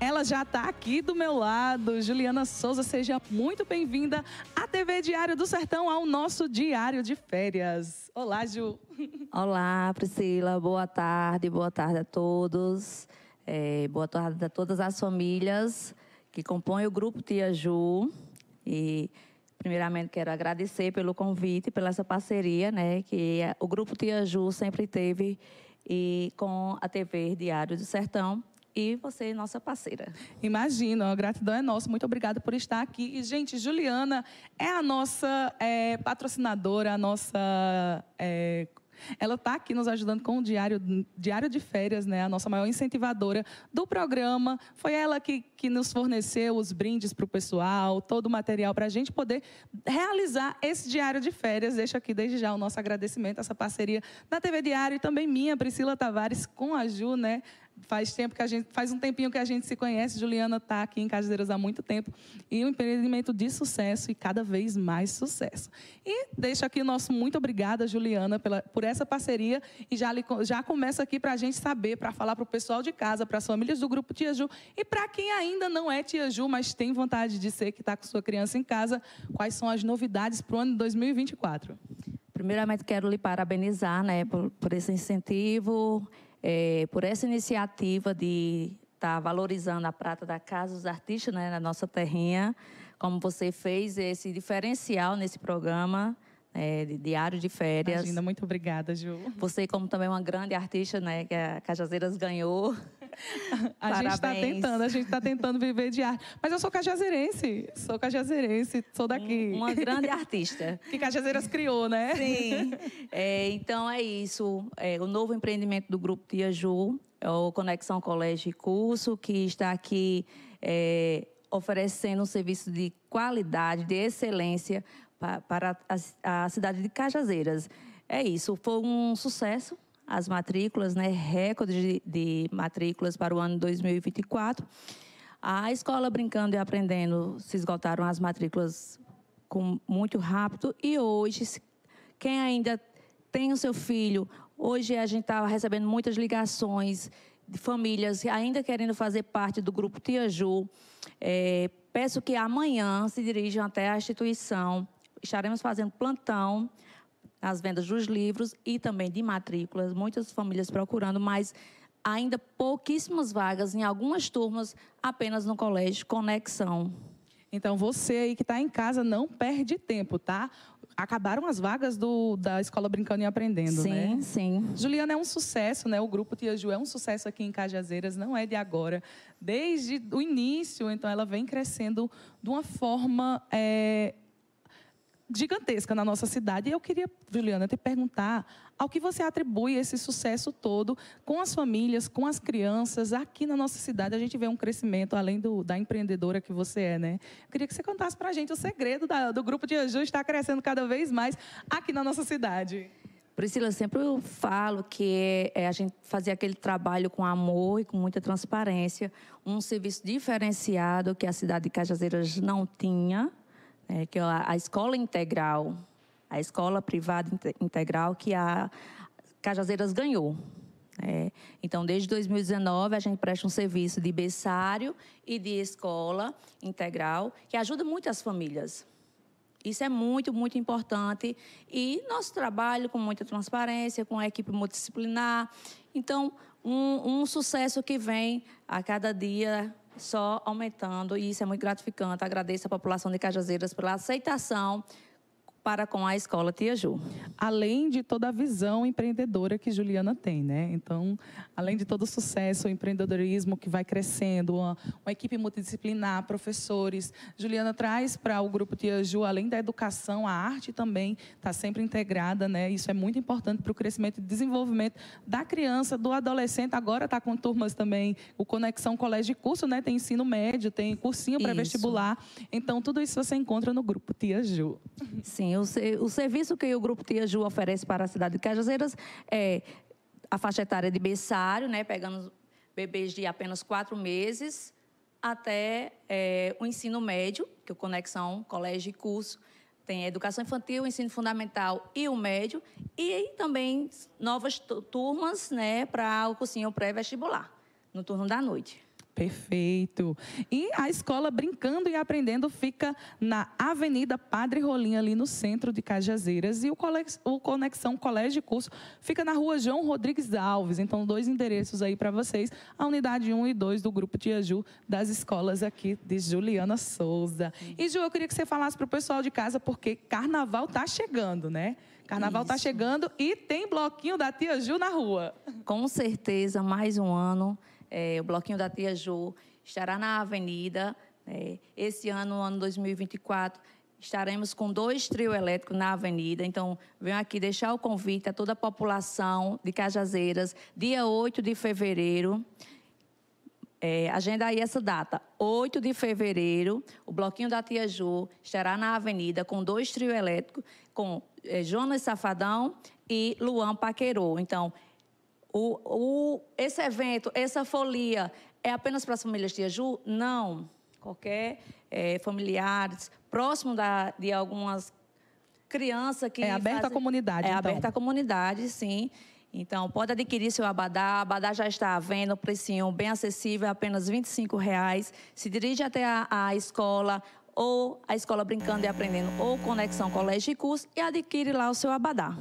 Ela já está aqui do meu lado. Juliana Souza, seja muito bem-vinda à TV Diário do Sertão, ao nosso Diário de Férias. Olá, Ju. Olá, Priscila. Boa tarde, boa tarde a todos. É, boa tarde a todas as famílias que compõem o Grupo Tia Ju. E, primeiramente, quero agradecer pelo convite, pela essa parceria, né, que o Grupo Tia Ju sempre teve e com a TV Diário do Sertão e você, nossa parceira. Imagino, a gratidão é nossa. Muito obrigada por estar aqui. E, gente, Juliana é a nossa é, patrocinadora, a nossa. É, ela está aqui nos ajudando com o diário, diário de férias, né? A nossa maior incentivadora do programa. Foi ela que, que nos forneceu os brindes para o pessoal, todo o material para a gente poder realizar esse diário de férias. Deixo aqui desde já o nosso agradecimento, essa parceria da TV Diário e também minha, Priscila Tavares, com a Ju, né? Faz tempo que a gente, faz um tempinho que a gente se conhece. Juliana está aqui em Cajazeiras há muito tempo e um empreendimento de sucesso e cada vez mais sucesso. E deixo aqui nosso muito obrigada, Juliana, pela, por essa parceria e já, já começa aqui para a gente saber, para falar para o pessoal de casa, para as famílias do grupo Tia Ju e para quem ainda não é Tia Ju, mas tem vontade de ser que está com sua criança em casa, quais são as novidades para o ano de 2024? Primeiramente, quero lhe parabenizar né, por, por esse incentivo é, por essa iniciativa de estar tá valorizando a prata da Casa dos Artistas né, na nossa terrinha, como você fez esse diferencial nesse programa. É, de diário de férias. Imagina, muito obrigada, Ju. Você, como também uma grande artista, né, que a Cajazeiras ganhou. a gente está tentando, a gente está tentando viver de arte. Mas eu sou cajazeirense, sou cajazeirense, sou daqui. Uma grande artista. que Cajazeiras criou, né? Sim. É, então é isso. É, o novo empreendimento do Grupo Tia Ju é o Conexão Colégio e Curso, que está aqui é, oferecendo um serviço de qualidade, de excelência para, para a, a cidade de Cajazeiras. É isso, foi um sucesso as matrículas, né, recorde de, de matrículas para o ano 2024. A escola Brincando e Aprendendo se esgotaram as matrículas com muito rápido e hoje quem ainda tem o seu filho, hoje a gente está recebendo muitas ligações de famílias ainda querendo fazer parte do grupo Tia Ju. É, peço que amanhã se dirijam até a instituição. Estaremos fazendo plantão as vendas dos livros e também de matrículas, muitas famílias procurando, mas ainda pouquíssimas vagas em algumas turmas, apenas no colégio Conexão. Então você aí que está em casa não perde tempo, tá? Acabaram as vagas do, da escola Brincando e Aprendendo, sim, né? Sim, sim. Juliana é um sucesso, né? O grupo Tia Ju é um sucesso aqui em Cajazeiras, não é de agora. Desde o início, então ela vem crescendo de uma forma é, gigantesca na nossa cidade. E eu queria, Juliana, te perguntar ao que você atribui esse sucesso todo com as famílias, com as crianças. Aqui na nossa cidade a gente vê um crescimento, além do, da empreendedora que você é, né? Eu queria que você contasse para a gente o segredo da, do Grupo de Aju estar crescendo cada vez mais aqui na nossa cidade. Priscila, sempre eu falo que é, a gente fazia aquele trabalho com amor e com muita transparência, um serviço diferenciado que a cidade de Cajazeiras não tinha, é, que é a, escola integral, a escola privada integral que a Cajazeiras ganhou. É, então, desde 2019, a gente presta um serviço de berçário e de escola integral, que ajuda muito as famílias. Isso é muito, muito importante. E nosso trabalho com muita transparência, com a equipe multidisciplinar. Então, um, um sucesso que vem a cada dia só aumentando e isso é muito gratificante. Agradeço à população de Cajazeiras pela aceitação para com a escola Tia Ju. Além de toda a visão empreendedora que Juliana tem, né? Então, além de todo o sucesso, o empreendedorismo que vai crescendo, uma, uma equipe multidisciplinar, professores, Juliana traz para o grupo Tia Ju, além da educação, a arte também está sempre integrada, né? Isso é muito importante para o crescimento e desenvolvimento da criança, do adolescente. Agora está com turmas também, o Conexão Colégio de Curso, né? Tem ensino médio, tem cursinho pré-vestibular. Então, tudo isso você encontra no grupo Tia Ju. Sim, o, o serviço que o Grupo Tia Ju oferece para a cidade de Cajazeiras é a faixa etária de berçário, né, pegando bebês de apenas quatro meses, até é, o ensino médio, que é o Conexão Colégio e Curso, tem a educação infantil, ensino fundamental e o médio, e também novas turmas né, para o cursinho pré-vestibular, no turno da noite. Perfeito. E a escola Brincando e Aprendendo fica na Avenida Padre Rolim, ali no centro de Cajazeiras. E o, o Conexão Colégio e Curso fica na rua João Rodrigues Alves. Então, dois endereços aí para vocês: a unidade 1 e 2 do Grupo Tia Ju, das escolas aqui de Juliana Souza. E, Ju, eu queria que você falasse para o pessoal de casa, porque carnaval está chegando, né? Carnaval está chegando e tem bloquinho da Tia Ju na rua. Com certeza, mais um ano é, o Bloquinho da Tia Ju estará na Avenida. É, esse ano, ano 2024, estaremos com dois trios elétricos na Avenida. Então, venho aqui deixar o convite a toda a população de Cajazeiras, dia 8 de fevereiro. É, agenda aí essa data. 8 de fevereiro, o Bloquinho da Tia Ju estará na Avenida com dois trios elétricos, com é, Jonas Safadão e Luan Paquerô. Então, o, o, esse evento, essa folia, é apenas para as famílias de Aju? Não. Qualquer é, familiares, próximo da, de algumas crianças que. É aberto fazem, à comunidade. É então. aberto à comunidade, sim. Então, pode adquirir seu abadá. Abadá já está à venda, precinho bem acessível, apenas R$ reais. Se dirige até a, a escola, ou a escola Brincando e Aprendendo, ou Conexão Colégio e Curso, e adquire lá o seu abadá.